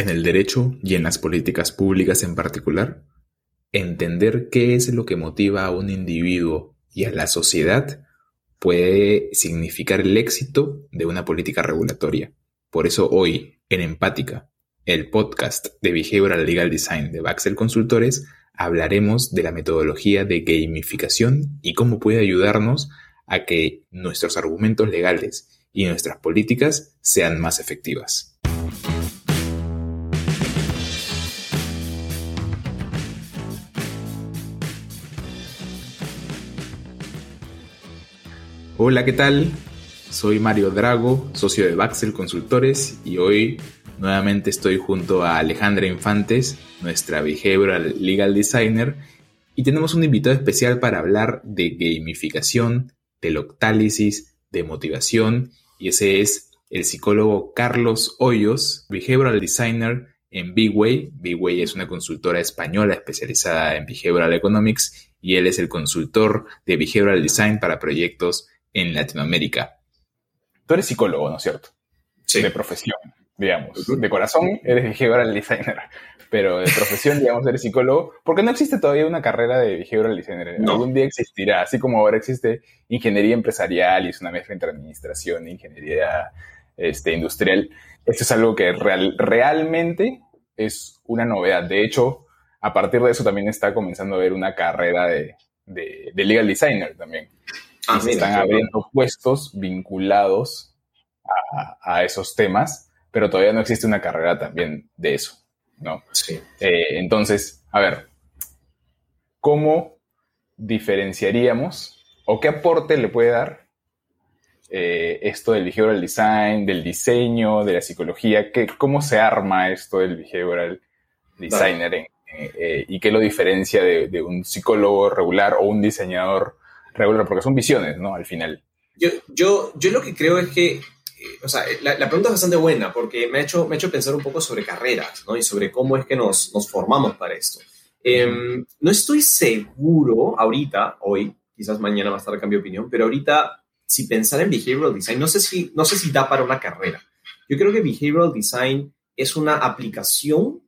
en el derecho y en las políticas públicas en particular, entender qué es lo que motiva a un individuo y a la sociedad puede significar el éxito de una política regulatoria. Por eso hoy, en Empática, el podcast de Behavioral Legal Design de Baxel Consultores, hablaremos de la metodología de gamificación y cómo puede ayudarnos a que nuestros argumentos legales y nuestras políticas sean más efectivas. Hola, ¿qué tal? Soy Mario Drago, socio de Baxel Consultores y hoy nuevamente estoy junto a Alejandra Infantes, nuestra behavioral legal designer, y tenemos un invitado especial para hablar de gamificación, de loctálisis, de motivación, y ese es el psicólogo Carlos Hoyos, behavioral designer en Bigway. Bigway es una consultora española especializada en behavioral economics y él es el consultor de behavioral design para proyectos en Latinoamérica. Tú eres psicólogo, ¿no es cierto? Sí. De profesión, digamos. De corazón eres behavioral designer, pero de profesión, digamos, eres psicólogo, porque no existe todavía una carrera de behavioral designer. No. Algún día existirá, así como ahora existe ingeniería empresarial y es una mezcla entre administración e ingeniería este, industrial. Esto es algo que real- realmente es una novedad. De hecho, a partir de eso también está comenzando a haber una carrera de, de- de legal designer también. Ah, y se están abriendo puestos vinculados a, a esos temas, pero todavía no existe una carrera también de eso, ¿no? Sí. Eh, entonces, a ver, ¿cómo diferenciaríamos o qué aporte le puede dar eh, esto del behavioral design, del diseño, de la psicología? ¿Qué, ¿Cómo se arma esto del behavioral designer en- eh, eh, y qué lo diferencia de, de un psicólogo regular o un diseñador regular? Porque son visiones, ¿no? Al final. Yo, yo, yo lo que creo es que, eh, o sea, la, la pregunta es bastante buena porque me ha, hecho, me ha hecho pensar un poco sobre carreras, ¿no? Y sobre cómo es que nos, nos formamos para esto. Em, no estoy seguro ahorita, hoy, quizás mañana más tarde cambie de opinión, pero ahorita, si pensar en behavioral design, no sé si, no sé si da para una carrera. Yo creo que behavioral design es una aplicación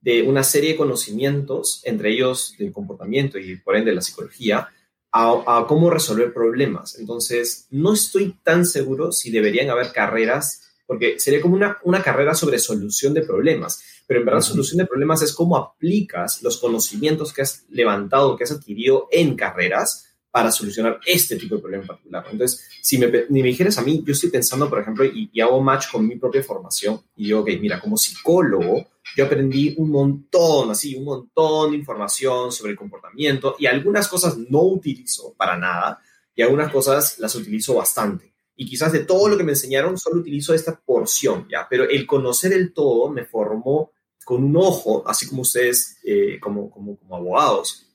de una serie de conocimientos, entre ellos del comportamiento y por ende de la psicología, a, a cómo resolver problemas. Entonces, no estoy tan seguro si deberían haber carreras, porque sería como una, una carrera sobre solución de problemas, pero en verdad solución de problemas es cómo aplicas los conocimientos que has levantado, que has adquirido en carreras para solucionar este tipo de problema en particular. Entonces, si me, ni me dijeras a mí, yo estoy pensando, por ejemplo, y, y hago match con mi propia formación, y digo, ok, mira, como psicólogo, yo aprendí un montón, así, un montón de información sobre el comportamiento y algunas cosas no utilizo para nada y algunas cosas las utilizo bastante. Y quizás de todo lo que me enseñaron solo utilizo esta porción, ¿ya? Pero el conocer el todo me formó con un ojo, así como ustedes, eh, como, como, como abogados,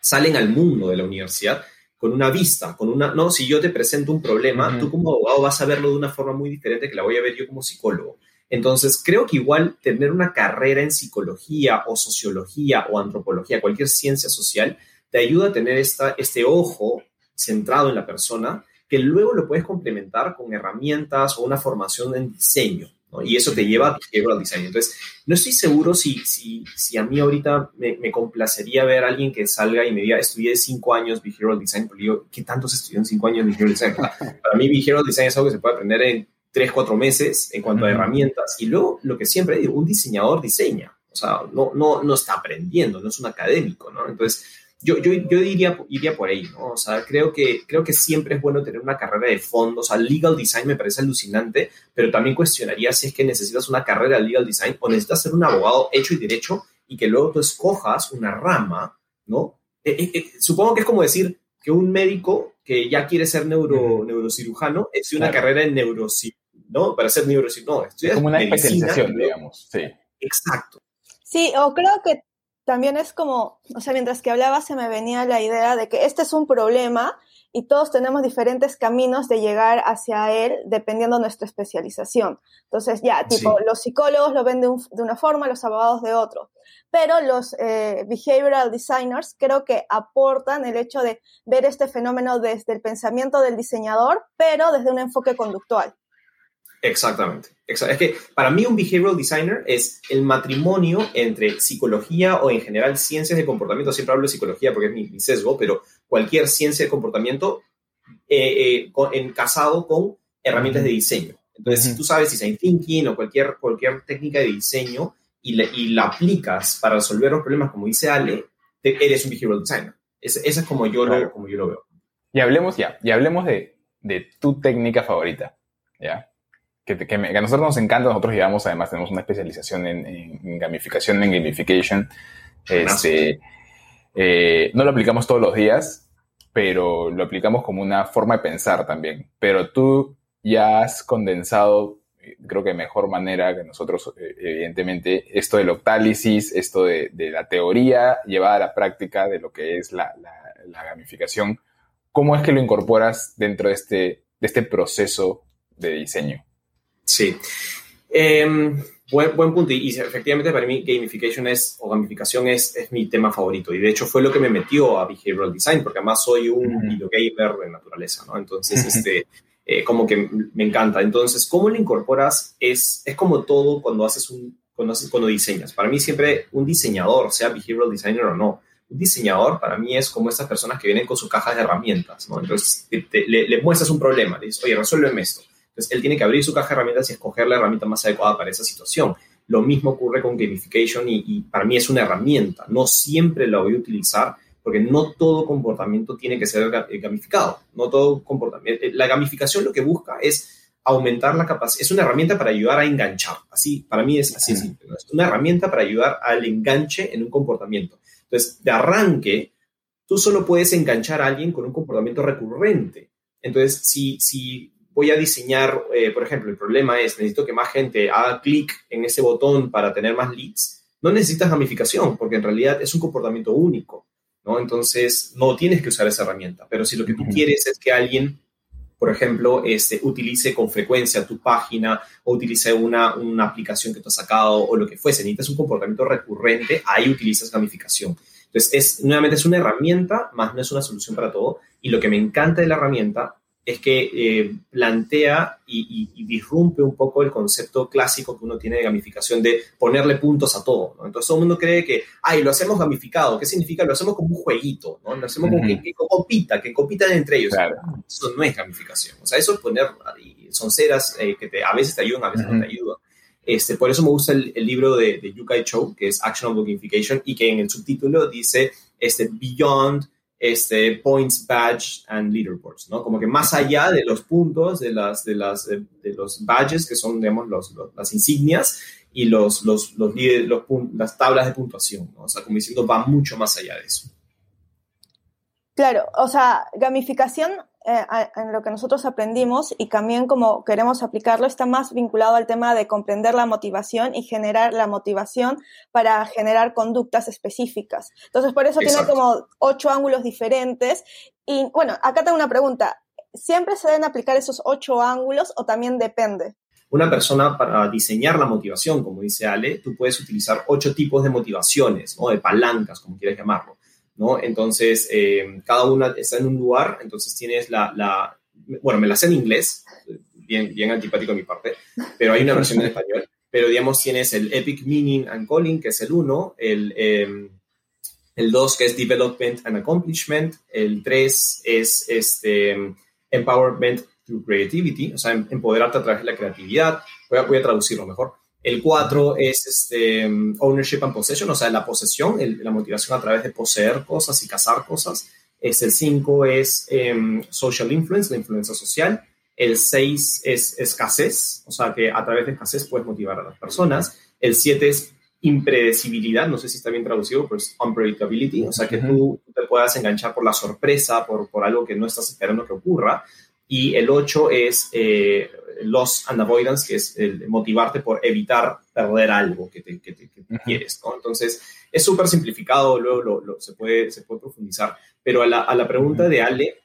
salen al mundo de la universidad con una vista, con una, no, si yo te presento un problema, tú como abogado vas a verlo de una forma muy diferente que la voy a ver yo como psicólogo. Entonces, creo que igual tener una carrera en psicología o sociología o antropología, cualquier ciencia social, te ayuda a tener esta, este ojo centrado en la persona que luego lo puedes complementar con herramientas o una formación en diseño. ¿no? Y eso te lleva a behavioral design. Entonces, no estoy seguro si, si, si a mí ahorita me, me complacería ver a alguien que salga y me diga, estudié cinco años behavioral design, porque yo, ¿qué tanto se estudió en cinco años behavioral design? Para mí behavioral design es algo que se puede aprender en tres, cuatro meses en cuanto a Ujú. herramientas. Y luego, lo que siempre digo, un diseñador diseña. O sea, no, no, no está aprendiendo, no es un académico, ¿no? Entonces, yo, yo, yo diría, iría por ahí, ¿no? O sea, creo que, creo que siempre es bueno tener una carrera de fondo. O sea, legal design me parece alucinante, pero también cuestionaría si es que necesitas una carrera de legal design o necesitas ser un abogado hecho y derecho y que luego tú escojas una rama, ¿no? Eh, eh, eh, supongo que es como decir que un médico que ya quiere ser neuro, Ujú. neurocirujano es una Claro. carrera en neurocirugía, ¿no? Para ser neurocirujano. No, Es estudias como una medicina, especialización, ¿no? digamos. Sí. Exacto. Sí, o creo que también es como, o sea, mientras que hablaba se me venía la idea de que este es un problema y todos tenemos diferentes caminos de llegar hacia él dependiendo de nuestra especialización. Entonces, ya, tipo, Sí. los psicólogos lo ven de, un- de una forma, los abogados de otro. Pero los eh, behavioral designers creo que aportan el hecho de ver este fenómeno desde el pensamiento del diseñador, pero desde un enfoque conductual. Exactamente. Es que para mí un behavioral designer es el matrimonio entre psicología o en general ciencias de comportamiento. Siempre hablo de psicología porque es mi, sesgo, pero cualquier ciencia de comportamiento eh, eh, en, casado con herramientas de diseño. Entonces, si tú sabes design thinking o cualquier, cualquier técnica de diseño y, y la aplicas para resolver los problemas, como dice Ale, eres un behavioral designer. Ese, es como yo, lo, como yo lo veo. Y hablemos ya, y hablemos de, de tu técnica favorita, ¿ya? Que, que, a nosotros nos encanta, nosotros llevamos, además tenemos una especialización en, gamificación, en gamification. Este, eh, no lo aplicamos todos los días, pero lo aplicamos como una forma de pensar también. Pero tú ya has condensado, creo que de mejor manera que nosotros, eh, evidentemente, esto del octálisis, esto de, la teoría llevada a la práctica de lo que es la, gamificación. ¿Cómo es que lo incorporas dentro de este, de este proceso de diseño? Sí. Em, buen, buen, punto. Y, efectivamente para mí gamification es, o gamificación es, es, mi tema favorito. Y de hecho fue lo que me metió a behavioral design, porque además soy un videogamer de naturaleza, ¿no? Entonces, este, eh, como que me encanta. Entonces, ¿cómo lo incorporas? Es, es como todo cuando haces un, cuando, haces, cuando diseñas. Para mí siempre un diseñador, sea behavioral designer o no, un diseñador para mí es como estas personas que vienen con sus cajas de herramientas, ¿no? Entonces, le, le, muestras un problema, le dices, oye, resuélveme esto entonces, él tiene que abrir su caja de herramientas y escoger la herramienta más adecuada para esa situación. Lo mismo ocurre con gamification y, para mí es una herramienta. No siempre la voy a utilizar porque no todo comportamiento tiene que ser gamificado. No todo comportamiento. Eh, la gamificación lo que busca es aumentar la capacidad. Es una herramienta para ayudar a enganchar. Así, para mí es así simple. Es una herramienta para ayudar al enganche en un comportamiento. Entonces, de arranque, tú solo puedes enganchar a alguien con un comportamiento recurrente. Entonces, si, si voy a diseñar, eh, por ejemplo, el problema es, necesito que más gente haga clic en ese botón para tener más leads, no necesitas gamificación, porque en realidad es un comportamiento único, ¿no? Entonces, no tienes que usar esa herramienta, pero si lo que tú quieres es que alguien, por ejemplo, este, utilice con frecuencia tu página o utilice una, una aplicación que tú has sacado o lo que fuese, necesitas un comportamiento recurrente, ahí utilizas gamificación. Entonces, es, nuevamente es una herramienta, más no es una solución para todo. Y lo que me encanta de la herramienta es que eh, plantea y, disrumpe un poco el concepto clásico que uno tiene de gamificación de ponerle puntos a todo. Entonces todo el mundo cree que, ay, lo hacemos gamificado. ¿Qué significa? Lo hacemos como un jueguito, ¿no? Lo hacemos como que, compita, que compitan entre ellos. Eso no es gamificación. O sea, eso es poner, son ceras eh, que te, a veces te ayudan, a veces no te ayudan. Este, por eso me gusta el, libro de, de Yukai Cho, que es Actionable Gamification, y que en el subtítulo dice este, Beyond este, points, badge and leaderboards, ¿no? Como que más allá de los puntos, de, las, de, las, de, los badges, que son, digamos, los, las insignias, y los, los, los, los, las tablas de puntuación, ¿no? O sea, como diciendo, va mucho más allá de eso. Claro, o sea, gamificación eh, en lo que nosotros aprendimos y también como queremos aplicarlo está más vinculado al tema de comprender la motivación y generar la motivación para generar conductas específicas. Entonces, por eso tiene como ocho ángulos diferentes. Y bueno, acá tengo una pregunta. ¿Siempre se deben aplicar esos ocho ángulos o también depende? Una persona para diseñar la motivación, como dice Ale, tú puedes utilizar ocho tipos de motivaciones o de palancas, como quieras llamarlo. ¿No? Entonces, eh, cada una está en un lugar, entonces tienes la, la, bueno, me la sé en inglés, bien, bien antipático a mi parte, pero hay una versión en español, pero digamos tienes el Epic Meaning and Calling, que es el 1, el, eh, el 2 que es Development and Accomplishment, el 3 es este, Empowerment through Creativity, o sea, em, empoderarte a través de la creatividad, voy a, voy a traducirlo mejor. El 4 es este, ownership and possession, o sea, la posesión, la motivación a través de poseer cosas y cazar cosas. Es el 5 es em, social influence, la influencia social. El 6 es escasez, o sea, que a través de escasez puedes motivar a las personas. El 7 es impredecibilidad, no sé si está bien traducido, pero es unpredictability, o sea, que tú, te puedas enganchar por la sorpresa, por, por algo que no estás esperando que ocurra. Y el 8 es eh, loss and avoidance, que es el motivarte por evitar perder algo que, te, quieres. Entonces, es súper simplificado, luego lo, se, puede, se puede profundizar. Pero a la, a la pregunta de Ale,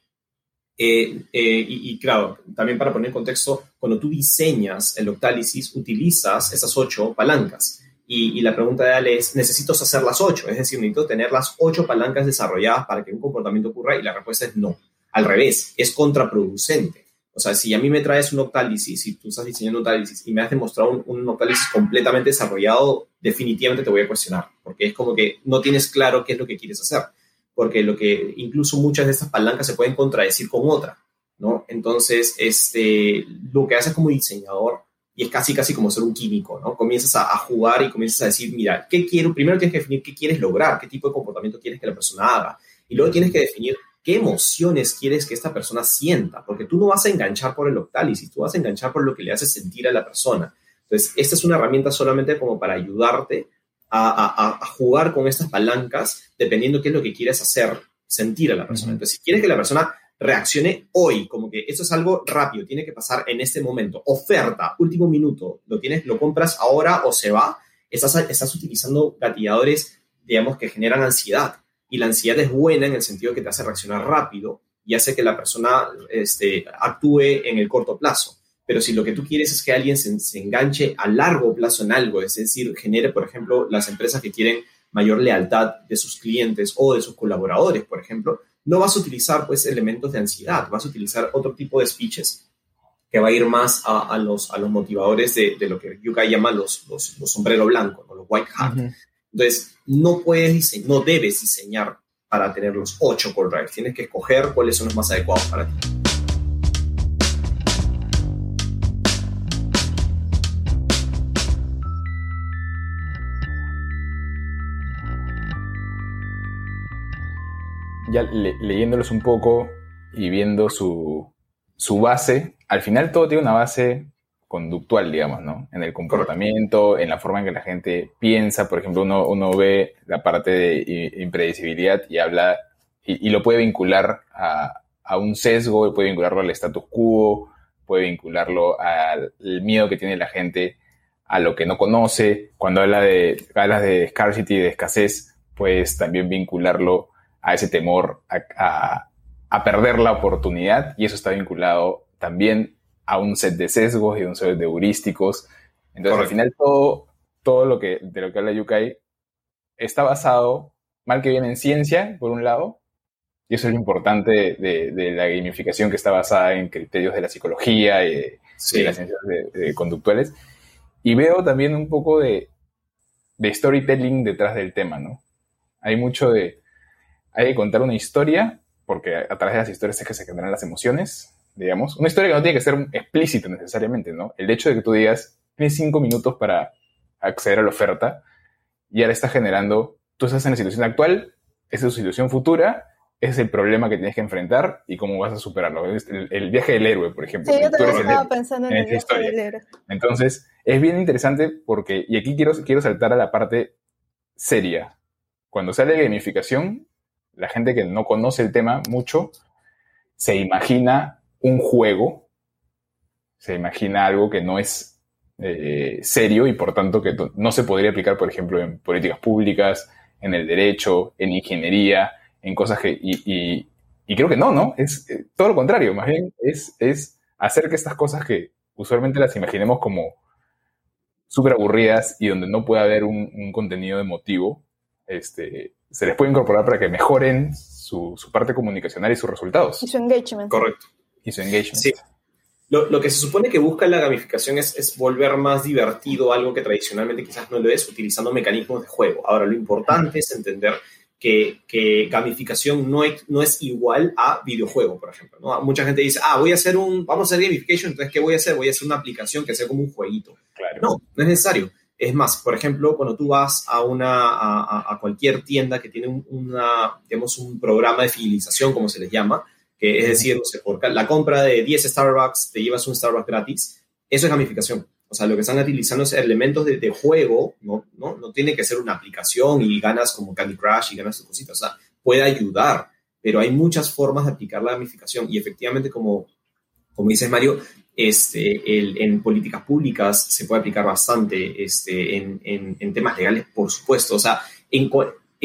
eh, eh, y, claro, también para poner en contexto, cuando tú diseñas el Octalysis, utilizas esas ocho palancas. Y, y, la pregunta de Ale es, ¿necesito hacer las ocho? Es decir, necesito tener las ocho palancas desarrolladas para que un comportamiento ocurra y la respuesta es no. Al revés, es contraproducente, O sea, si a mí me traes un Octalysis, si tú estás diseñando Octalysis y me has demostrado un, un completamente desarrollado, definitivamente te voy a cuestionar, porque es como que no tienes claro qué es lo que quieres hacer, porque lo que incluso muchas de estas palancas se pueden contradecir con otra, ¿no? Entonces, este, lo que haces como diseñador y es casi, casi como ser un químico, ¿no? Comienzas a, a, jugar y comienzas a decir, mira, ¿qué quiero? Primero tienes que definir qué quieres lograr, qué tipo de comportamiento quieres que la persona haga. Y luego tienes que definir qué emociones quieres que esta persona sienta, porque tú no vas a enganchar por el octálisis, tú vas a enganchar por lo que le hace sentir a la persona. Entonces, esta es una herramienta solamente como para ayudarte a, a, a jugar con estas palancas dependiendo qué es lo que quieres hacer sentir a la persona. Entonces, si quieres que la persona reaccione hoy, como que eso es algo rápido, tiene que pasar en este momento. Oferta, último minuto, lo tienes, lo compras ahora o se va. Estás, estás utilizando gatilladores, digamos, que generan ansiedad. Y la ansiedad es buena en el sentido que te hace reaccionar rápido y hace que la persona este, actúe en el corto plazo. Pero si lo que tú quieres es que alguien se, enganche a largo plazo en algo, es decir, genere, por ejemplo, las empresas que quieren mayor lealtad de sus clientes o de sus colaboradores, por ejemplo, no vas a utilizar pues elementos de ansiedad, vas a utilizar otro tipo de speeches que va a ir más a, los, a los motivadores de, lo que Yuka llama los, los, los sombrero blanco, ¿no? los white hat. Entonces, no puedes diseñar, no debes diseñar para tener los ocho core drives. Tienes que escoger cuáles son los más adecuados para ti. Ya le leyéndolos un poco y viendo su, su base, al final todo tiene una base conductual, digamos, ¿no? En el comportamiento, en la forma en que la gente piensa. Por ejemplo, uno, uno ve la parte de impredecibilidad y habla y, y lo puede vincular a, a, un sesgo, puede vincularlo al status quo, puede vincularlo al miedo que tiene la gente a lo que no conoce. Cuando habla de, hablas de scarcity, de escasez, puedes también vincularlo a ese temor a, a, a perder la oportunidad y eso está vinculado también a un set de sesgos y un set de heurísticos. Entonces, Correcto. al final, todo, todo lo que, de lo que habla Yukai está basado, mal que bien, en ciencia, por un lado, y eso es lo importante de, de la gamificación que está basada en criterios de la psicología y de, sí. de las ciencias de, conductuales. Y veo también un poco de, de storytelling detrás del tema, ¿no? Hay mucho de... Hay que contar una historia, porque a través de las historias es que se generan las emociones, digamos. Una historia que no tiene que ser explícita necesariamente, ¿no? El hecho de que tú digas, tienes cinco minutos para acceder a la oferta y ahora estás generando, tú estás en la situación actual, esa es tu situación futura, ese es el problema que tienes que enfrentar y cómo vas a superarlo. El, el viaje del héroe, por ejemplo. Sí, yo también estaba pensando en, en el viaje historia. del héroe. Entonces, es bien interesante porque, y aquí quiero, quiero saltar a la parte seria. Cuando sale gamificación, la gente que no conoce el tema mucho se imagina un juego, se imagina algo que no es eh, serio y por tanto que no se podría aplicar, por ejemplo, en políticas públicas, en el derecho, en ingeniería, en cosas que... Y, y, y creo que no, ¿no? Es eh, todo lo contrario, más bien es, es hacer que estas cosas que usualmente las imaginemos como súper aburridas y donde no puede haber un, un, contenido emotivo, este, se les puede incorporar para que mejoren su, su parte comunicacional y sus resultados. Y su engagement. Correcto y su engagement. Sí. Lo, lo, que se supone que busca la gamificación es, es, volver más divertido algo que tradicionalmente quizás no lo es, utilizando mecanismos de juego. Ahora, lo importante es entender que, que gamificación no es, no es igual a videojuego, por ejemplo. ¿no? Mucha gente dice, ah, voy a hacer un, vamos a hacer gamification, entonces, ¿qué voy a hacer? Voy a hacer una aplicación que sea como un jueguito. Claro. No, no es necesario. Es más, por ejemplo, cuando tú vas a, una, a, a cualquier tienda que tiene un, una, digamos, un programa de fidelización, como se les llama, que es decir, no sé, por la compra de 10 Starbucks te llevas un Starbucks gratis, eso es gamificación. O sea, lo que están utilizando es elementos de, de juego, ¿no? ¿no? No tiene que ser una aplicación y ganas como Candy Crush y ganas tus cositas. O sea, puede ayudar, pero hay muchas formas de aplicar la gamificación y efectivamente, como, como dices Mario, este, el, en políticas públicas se puede aplicar bastante, este, en, en, en temas legales, por supuesto. O sea, en,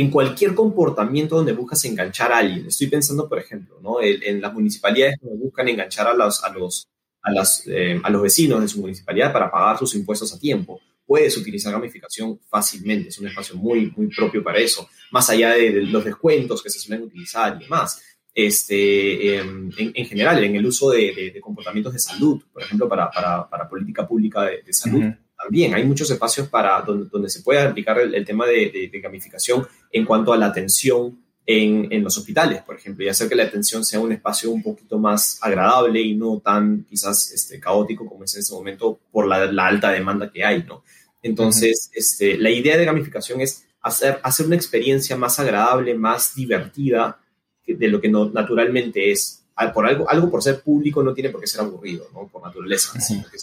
en cualquier comportamiento donde buscas enganchar a alguien. Estoy pensando, por ejemplo, ¿no? en, en las municipalidades donde buscan enganchar a los, a los, a las, eh, a los vecinos de su municipalidad para pagar sus impuestos a tiempo. Puedes utilizar gamificación fácilmente, es un espacio muy, muy propio para eso, más allá de, de los descuentos que se suelen utilizar y demás. este, em, en, general, en el uso de, comportamientos de salud, por ejemplo, para, para, política pública de, salud. También hay muchos espacios para donde, se puede aplicar el, tema de, gamificación en cuanto a la atención en, en, los hospitales, por ejemplo, y hacer que la atención sea un espacio un poquito más agradable y no tan quizás este, caótico como es en este momento por la, la alta demanda que hay, ¿no? Entonces, este, la idea de gamificación es hacer, hacer una experiencia más agradable, más divertida de lo que no, naturalmente es. Por algo, algo por ser público no tiene por qué ser aburrido, ¿no? Por naturaleza.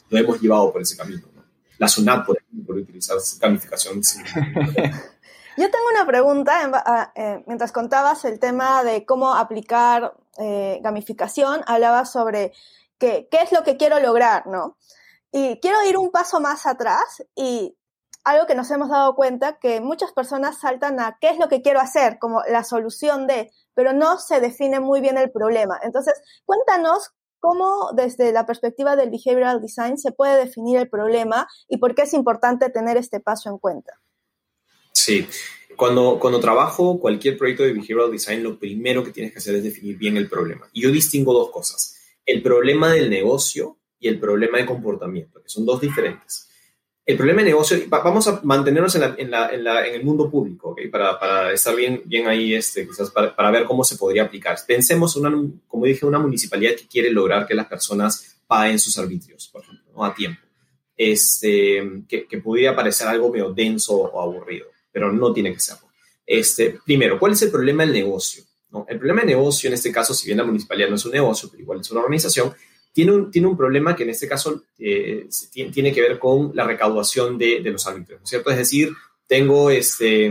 Lo hemos llevado por ese camino, ¿no? La SUNAT, por ejemplo, por utilizar gamificación. Yo tengo una pregunta, eh, mientras contabas el tema de cómo aplicar eh, gamificación, hablabas sobre qué es lo que quiero lograr, ¿no? Y quiero ir un paso más atrás y algo que nos hemos dado cuenta que muchas personas saltan a qué es lo que quiero hacer, como la solución de, pero no se define muy bien el problema. Entonces, cuéntanos cómo desde la perspectiva del behavioral design se puede definir el problema y por qué es importante tener este paso en cuenta. Sí, cuando, cuando trabajo cualquier proyecto de behavioral design, lo primero que tienes que hacer es definir bien el problema. Y yo distingo dos cosas, el problema del negocio y el problema de comportamiento, que son dos diferentes el problema de negocio, vamos a mantenernos en, el mundo público, para, estar bien, ahí, este, quizás para, ver cómo se podría aplicar. Pensemos, como dije, una municipalidad que quiere lograr que las personas paguen sus arbitrios, por ejemplo, a tiempo. Este, que, que pudiera parecer algo medio denso o aburrido, pero no tiene que serlo. Este, primero, ¿cuál es el problema del negocio? El problema de negocio, en este caso, si bien la municipalidad no es un negocio, pero igual es una organización, tiene un, tiene un problema que en este caso eh, tiene, que ver con la recaudación de, de los árbitros, cierto? Es decir, tengo este,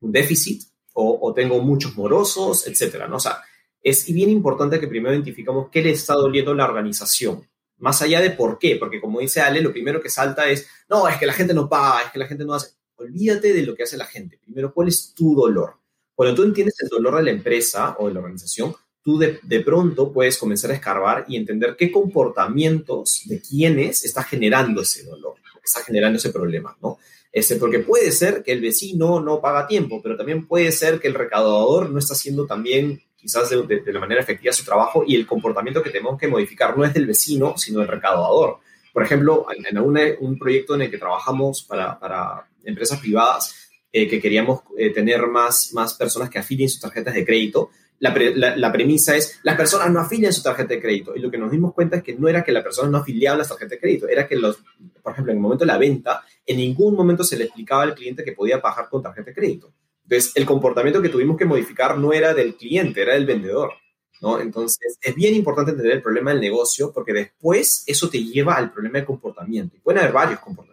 un déficit o, tengo muchos morosos, etcétera, ¿no? O sea, es bien importante que primero identificamos qué le está doliendo la organización, más allá de por qué, porque como dice Ale, lo primero que salta es, no, es que la gente no paga, es que la gente no hace. Olvídate de lo que hace la gente. Primero, ¿cuál es tu dolor? Cuando tú entiendes el dolor de la empresa o de la organización, tú de, pronto puedes comenzar a escarbar y entender qué comportamientos de quiénes está generando ese dolor, está generando ese problema, ¿no? Este, porque puede ser que el vecino no paga tiempo, pero también puede ser que el recaudador no está haciendo también quizás de, la manera efectiva su trabajo y el comportamiento que tenemos que modificar no es del vecino, sino del recaudador. Por ejemplo, en, un proyecto en el que trabajamos para, para empresas privadas, eh, que queríamos eh, tener más, más personas que afilien sus tarjetas de crédito, la, premisa es, las personas no afilian su tarjeta de crédito. Y lo que nos dimos cuenta es que no era que la persona no afiliaba las tarjetas de crédito, era que, los, por ejemplo, en el momento de la venta, en ningún momento se le explicaba al cliente que podía pagar con tarjeta de crédito. Entonces, el comportamiento que tuvimos que modificar no era del cliente, era del vendedor. ¿no? Entonces, es bien importante entender el problema del negocio porque después eso te lleva al problema de comportamiento. Y pueden haber varios comportamientos.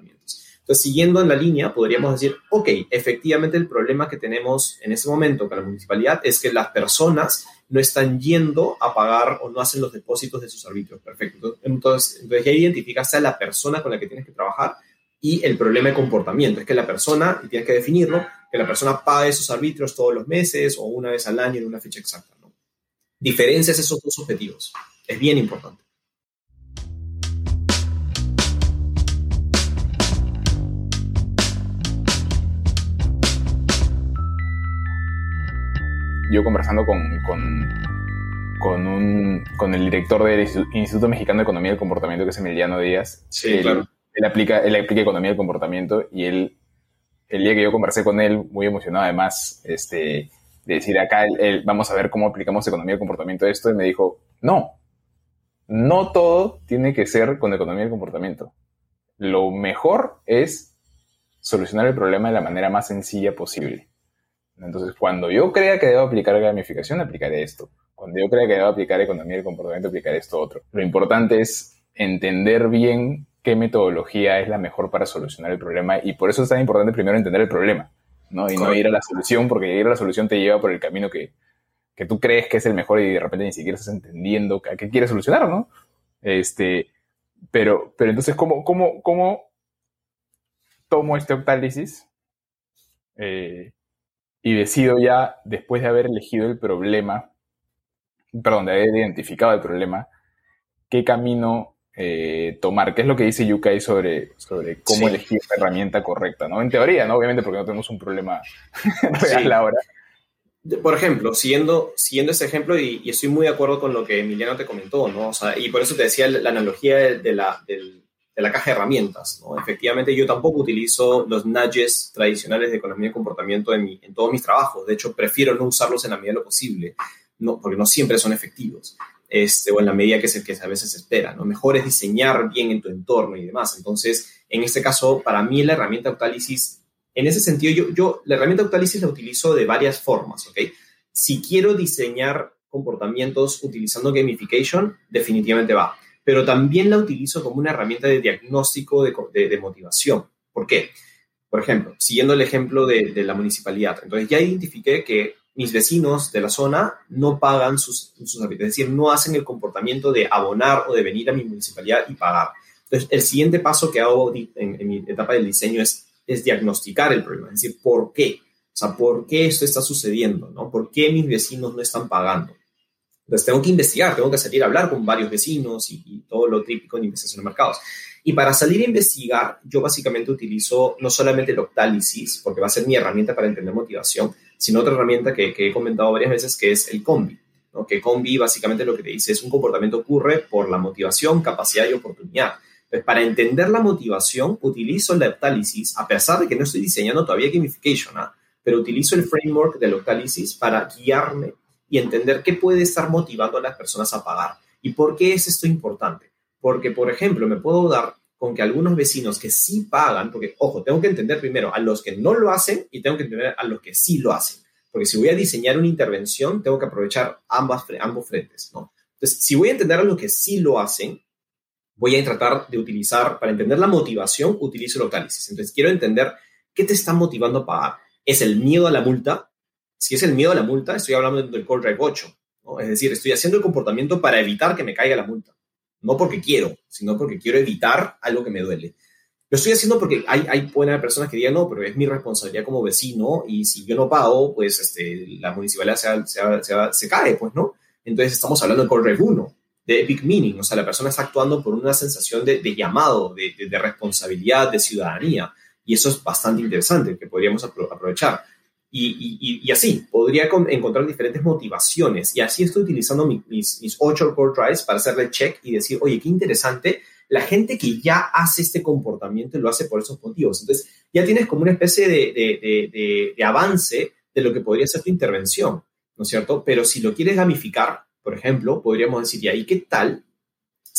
Entonces, siguiendo en la línea, podríamos decir, ok, efectivamente el problema que tenemos en ese momento con la municipalidad es que las personas no están yendo a pagar o no hacen los depósitos de sus arbitrios. Perfecto. Entonces, entonces ya identificaste a la persona con la que tienes que trabajar y el problema de comportamiento. Es que la persona, y tienes que definirlo, que la persona pague sus arbitrios todos los meses o una vez al año en una fecha exacta. ¿no? Diferencias esos dos objetivos. Es bien importante. Yo conversando con, con, un, con el director del Instituto Mexicano de Economía del Comportamiento, que es Emiliano Díaz. Sí, él, claro. Él aplica, él aplica Economía del Comportamiento y él, el día que yo conversé con él, muy emocionado además, este, de decir acá, vamos a ver cómo aplicamos Economía del Comportamiento a esto, y me dijo, no, no todo tiene que ser con Economía del Comportamiento. Lo mejor es solucionar el problema de la manera más sencilla posible. Entonces, cuando yo crea que debo aplicar gamificación, aplicaré esto. Cuando yo crea que debo aplicar economía del comportamiento, aplicaré esto otro. Lo importante es entender bien qué metodología es la mejor para solucionar el problema y por eso es tan importante primero entender el problema, ¿no? Y no ir a la solución, porque ir a la solución te lleva por el camino que, que tú crees que es el mejor y de repente ni siquiera estás entendiendo a qué quieres solucionar, ¿no? Este, pero, pero entonces, ¿cómo, cómo, cómo tomo este octálisis? Eh, y decido ya, después de haber elegido el problema, perdón, de haber identificado el problema, qué camino eh, tomar, qué es lo que dice Yukai sobre, sobre cómo elegir la herramienta correcta, ¿no? En teoría, ¿no? Obviamente porque no tenemos un problema real ahora. por ejemplo, siguiendo, siguiendo ese ejemplo, y, estoy muy de acuerdo con lo que Emiliano te comentó, ¿no? O sea, y por eso te decía la, analogía de, la, de, la, caja de herramientas, ¿no? Efectivamente, yo tampoco utilizo los nudges tradicionales de economía y comportamiento en, en todos mis trabajos. De hecho, prefiero no usarlos en la medida de lo posible, no, porque no siempre son efectivos. Este, o en la medida que, se, que a veces se espera, ¿no? Mejor es diseñar bien en tu entorno y demás. Entonces, en este caso, para mí la herramienta Octalysis en ese sentido, yo, yo la herramienta Octalysis la utilizo de varias formas, ¿ok? Si quiero diseñar comportamientos utilizando gamification, definitivamente va. Pero también la utilizo como una herramienta de diagnóstico de, de, motivación. ¿Por qué? Por ejemplo, siguiendo el ejemplo de, de, la municipalidad. Entonces ya identifiqué que mis vecinos de la zona no pagan sus, sus es decir, no hacen el comportamiento de abonar o de venir a mi municipalidad y pagar. Entonces, el siguiente paso que hago en, en mi etapa del diseño es es diagnosticar el problema, es decir, ¿por qué? O sea, ¿por qué esto está sucediendo? ¿no? ¿Por qué mis vecinos no están pagando? Entonces tengo que investigar, tengo que salir a hablar con varios vecinos y, todo lo típico en investigación de mercados. Y para salir a investigar, yo básicamente utilizo no solamente el Octalysis, porque va a ser mi herramienta para entender motivación, sino otra herramienta que, he comentado varias veces, que es el Combi. ¿no? Que Combi básicamente lo que te dice es un comportamiento ocurre por la motivación, capacidad y oportunidad. Entonces, para entender la motivación, utilizo el Octalysis, a pesar de que no estoy diseñando todavía gamification, ¿ah? pero utilizo el framework del Octalysis para guiarme y entender qué puede estar motivando a las personas a pagar. ¿Y por qué es esto importante? Porque, por ejemplo, me puedo dar con que algunos vecinos que sí pagan, porque, ojo, tengo que entender primero a los que no lo hacen y tengo que entender a los que sí lo hacen. Porque si voy a diseñar una intervención, tengo que aprovechar ambas, ambos frentes, ¿no? Entonces, si voy a entender a los que sí lo hacen, voy a tratar de utilizar, para entender la motivación, utilizo el Octalysis. Entonces, quiero entender qué te está motivando a pagar. ¿Es el miedo a la multa? Si es el miedo a la multa, estoy hablando del Core Drive 8. Es decir, estoy haciendo el comportamiento para evitar que me caiga la multa. No porque quiero, sino porque quiero evitar algo que me duele. Lo estoy haciendo porque hay, hay pueden haber personas que digan, no, pero es mi responsabilidad como vecino y si yo no pago, pues este, la municipalidad se, se, se, cae, pues, ¿no? Entonces estamos hablando del Core Drive 1 de epic meaning, o sea, la persona está actuando por una sensación de, llamado, de, responsabilidad, de ciudadanía, y eso es bastante interesante, que podríamos aprovechar. Y, así, podría encontrar diferentes motivaciones, y así estoy utilizando mis, mis, ocho core drives para hacerle check y decir, oye, qué interesante, la gente que ya hace este comportamiento lo hace por esos motivos. Entonces, ya tienes como una especie de, de avance de lo que podría ser tu intervención, ¿no es cierto? Pero si lo quieres gamificar, por ejemplo, podríamos decir, ¿y ahí qué tal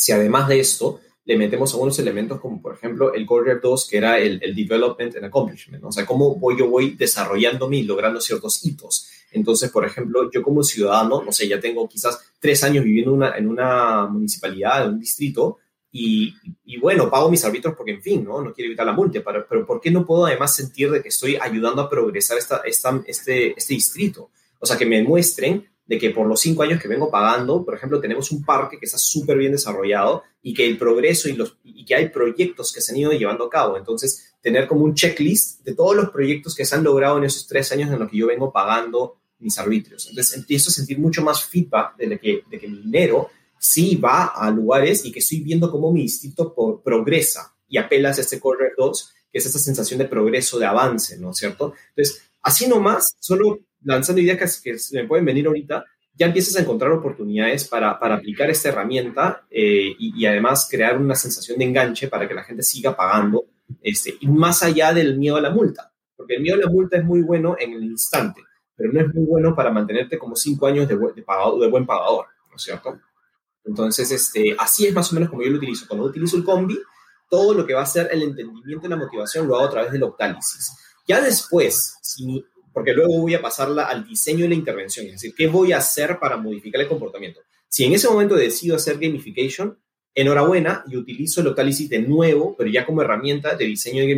si además de esto le metemos algunos elementos como, por ejemplo, el Core 2, que era el, Development and Accomplishment? O sea, cómo voy, yo voy desarrollándome y logrando ciertos hitos. Entonces, por ejemplo, yo como ciudadano, no sé, ya tengo quizás tres años viviendo una, en una municipalidad, en un distrito, y, bueno, pago mis árbitros porque, en fin, ¿no? No quiero evitar la multa, pero, pero ¿por qué no puedo además sentir de que estoy ayudando a progresar esta, esta, este, este distrito? O sea, que me muestren de que por los cinco años que vengo pagando, por ejemplo, tenemos un parque que está súper bien desarrollado y que el progreso y, los, y que hay proyectos que se han ido llevando a cabo. Entonces, tener como un checklist de todos los proyectos que se han logrado en esos tres años en los que yo vengo pagando mis arbitrios. Entonces, empiezo a sentir mucho más feedback de, que, de que mi dinero sí va a lugares y que estoy viendo cómo mi distrito progresa y apelas a este Core 2, que es esa sensación de progreso, de avance, ¿no es cierto? Entonces, así nomás, solo lanzando ideas que, me pueden venir ahorita, ya empiezas a encontrar oportunidades para, para aplicar esta herramienta eh, y, además crear una sensación de enganche para que la gente siga pagando, este, y más allá del miedo a la multa, porque el miedo a la multa es muy bueno en el instante, pero no es muy bueno para mantenerte como cinco años de, de, de buen pagador, ¿no es cierto? Entonces, este, así es más o menos como yo lo utilizo. Cuando utilizo el combi, todo lo que va a ser el entendimiento y la motivación lo hago a través del octálisis. Ya después, si porque luego voy a pasarla al diseño y la intervención, es decir, ¿qué voy a hacer para modificar el comportamiento? Si en ese momento decido hacer gamification, enhorabuena y utilizo el Octalysis de nuevo, pero ya como herramienta de diseño de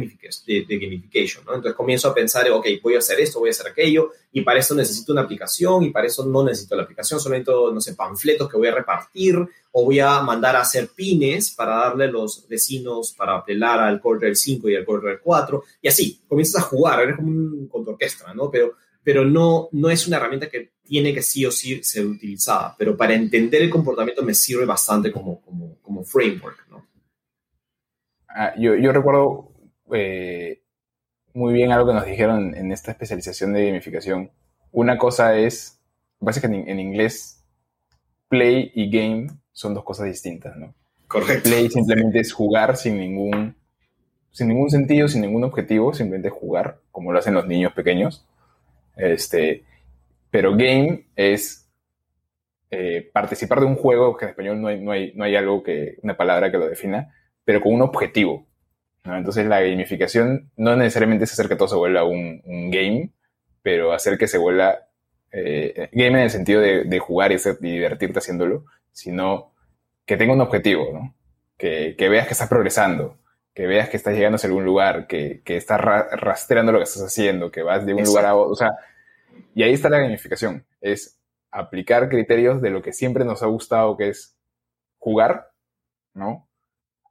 gamification, ¿no? Entonces comienzo a pensar, ok, voy a hacer esto, voy a hacer aquello, y para eso necesito una aplicación, y para eso no necesito la aplicación, solamente, no sé, panfletos que voy a repartir, o voy a mandar a hacer pines para darle a los vecinos para apelar al Core 5 y al Core 4, y así, comienzas a jugar, eres como un orquestra, ¿no? Pero, pero no, no es una herramienta que tiene que sí o sí ser utilizada, pero para entender el comportamiento me sirve bastante como, como, como framework, ¿no? Ah, yo, yo, recuerdo eh, muy bien algo que nos dijeron en esta especialización de gamificación, una cosa es, básicamente en, inglés, play y game son dos cosas distintas, ¿no? Correcto. Play simplemente es jugar sin ningún, sin ningún sentido, sin ningún objetivo, simplemente jugar, como lo hacen los niños pequeños. Este, pero game es eh, participar de un juego, que en español no hay, no hay, no hay algo que, una palabra que lo defina, pero con un objetivo. Entonces la gamificación no necesariamente es hacer que todo se vuelva un, game, pero hacer que se vuelva eh, game en el sentido de, jugar y, divertirte haciéndolo, sino que tenga un objetivo, ¿no? Que, veas que estás progresando, que veas que estás llegando a algún lugar, que, que estás rastreando lo que estás haciendo, que vas de un lugar a otro. O sea, y ahí está la gamificación, es aplicar criterios de lo que siempre nos ha gustado, que es jugar, ¿no?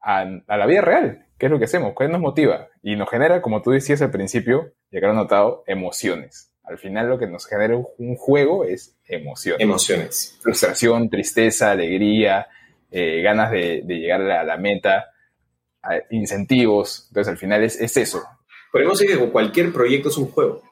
A, la vida real, ¿qué es lo que hacemos? ¿Qué nos motiva? Y nos genera, como tú decías al principio, y acá lo he notado, emociones. Al final lo que nos genera un juego es emociones. Emociones. Frustración, tristeza, alegría, eh, ganas de, llegar a la, meta, incentivos. Entonces al final es, es eso. Podemos decir que cualquier proyecto es un juego.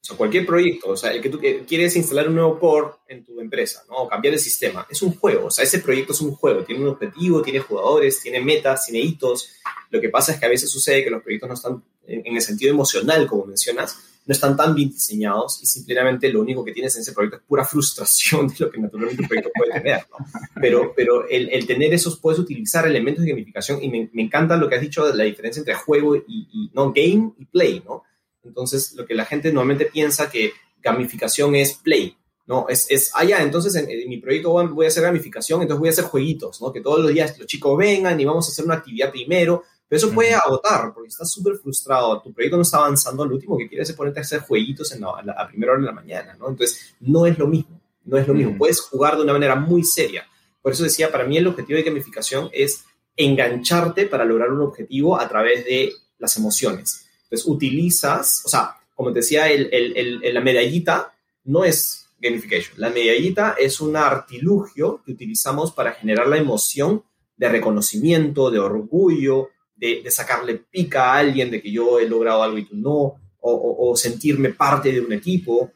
O sea, cualquier proyecto, o sea, el que tú quieres instalar un nuevo core en tu empresa, ¿no? O cambiar el sistema, es un juego, o sea, ese proyecto es un juego, tiene un objetivo, tiene jugadores, tiene metas, tiene hitos. Lo que pasa es que a veces sucede que los proyectos no están, en, el sentido emocional, como mencionas, no están tan bien diseñados y simplemente lo único que tienes en ese proyecto es pura frustración de lo que naturalmente un proyecto puede tener, ¿no? Pero, pero el, el, tener esos, puedes utilizar elementos de gamificación y me, me, encanta lo que has dicho de la diferencia entre juego y, y no game y play, ¿no? Entonces, lo que la gente normalmente piensa que gamificación es play, ¿no? Es, es ah, ya, entonces en, mi proyecto voy a hacer gamificación, entonces voy a hacer jueguitos, ¿no? Que todos los días los chicos vengan y vamos a hacer una actividad primero, pero eso puede agotar porque estás súper frustrado, tu proyecto no está avanzando, lo último que quieres es ponerte a hacer jueguitos en la, a, primera hora de la mañana, ¿no? Entonces, no es lo mismo, no es lo mismo, puedes jugar de una manera muy seria. Por eso decía, para mí el objetivo de gamificación es engancharte para lograr un objetivo a través de las emociones. Entonces utilizas, o sea, como te decía, la medallita no es gamification. La medallita es un artilugio que utilizamos para generar la emoción de reconocimiento, de orgullo, de, sacarle pica a alguien de que yo he logrado algo y tú no, o, sentirme parte de un equipo.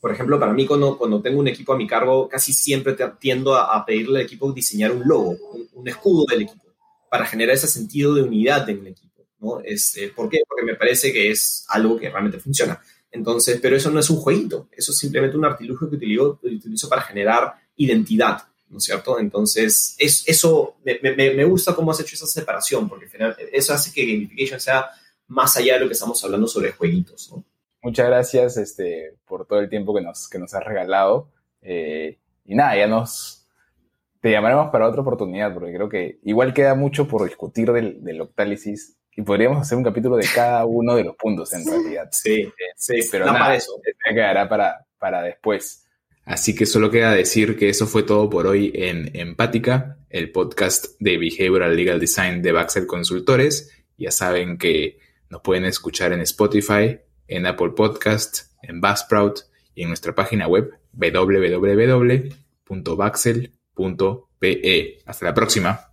Por ejemplo, para mí cuando, tengo un equipo a mi cargo, casi siempre tiendo a, pedirle al equipo diseñar un logo, un, un escudo del equipo, para generar ese sentido de unidad en el equipo. ¿No? Este, ¿Por qué? Porque me parece que es algo que realmente funciona. Entonces, pero eso no es un jueguito, eso es simplemente un artilugio que utilizo, utilizo para generar identidad, ¿no es cierto? Entonces, es, eso me, me, gusta cómo has hecho esa separación, porque eso hace que gamification sea más allá de lo que estamos hablando sobre jueguitos, ¿no? Muchas gracias este, por todo el tiempo que nos, que nos has regalado. Eh, y nada, ya nos, te llamaremos para otra oportunidad, porque creo que igual queda mucho por discutir del, del octálisis y podríamos hacer un capítulo de cada uno de los puntos en realidad. Sí, sí, pero nada, para eso. quedará para, para después. Así que solo queda decir que eso fue todo por hoy en Empática, el podcast de Behavioral Legal Design de Baxel Consultores. Ya saben que nos pueden escuchar en Spotify, en Apple Podcast, en Buzzsprout y en nuestra página web www.baxel.pe. Hasta la próxima.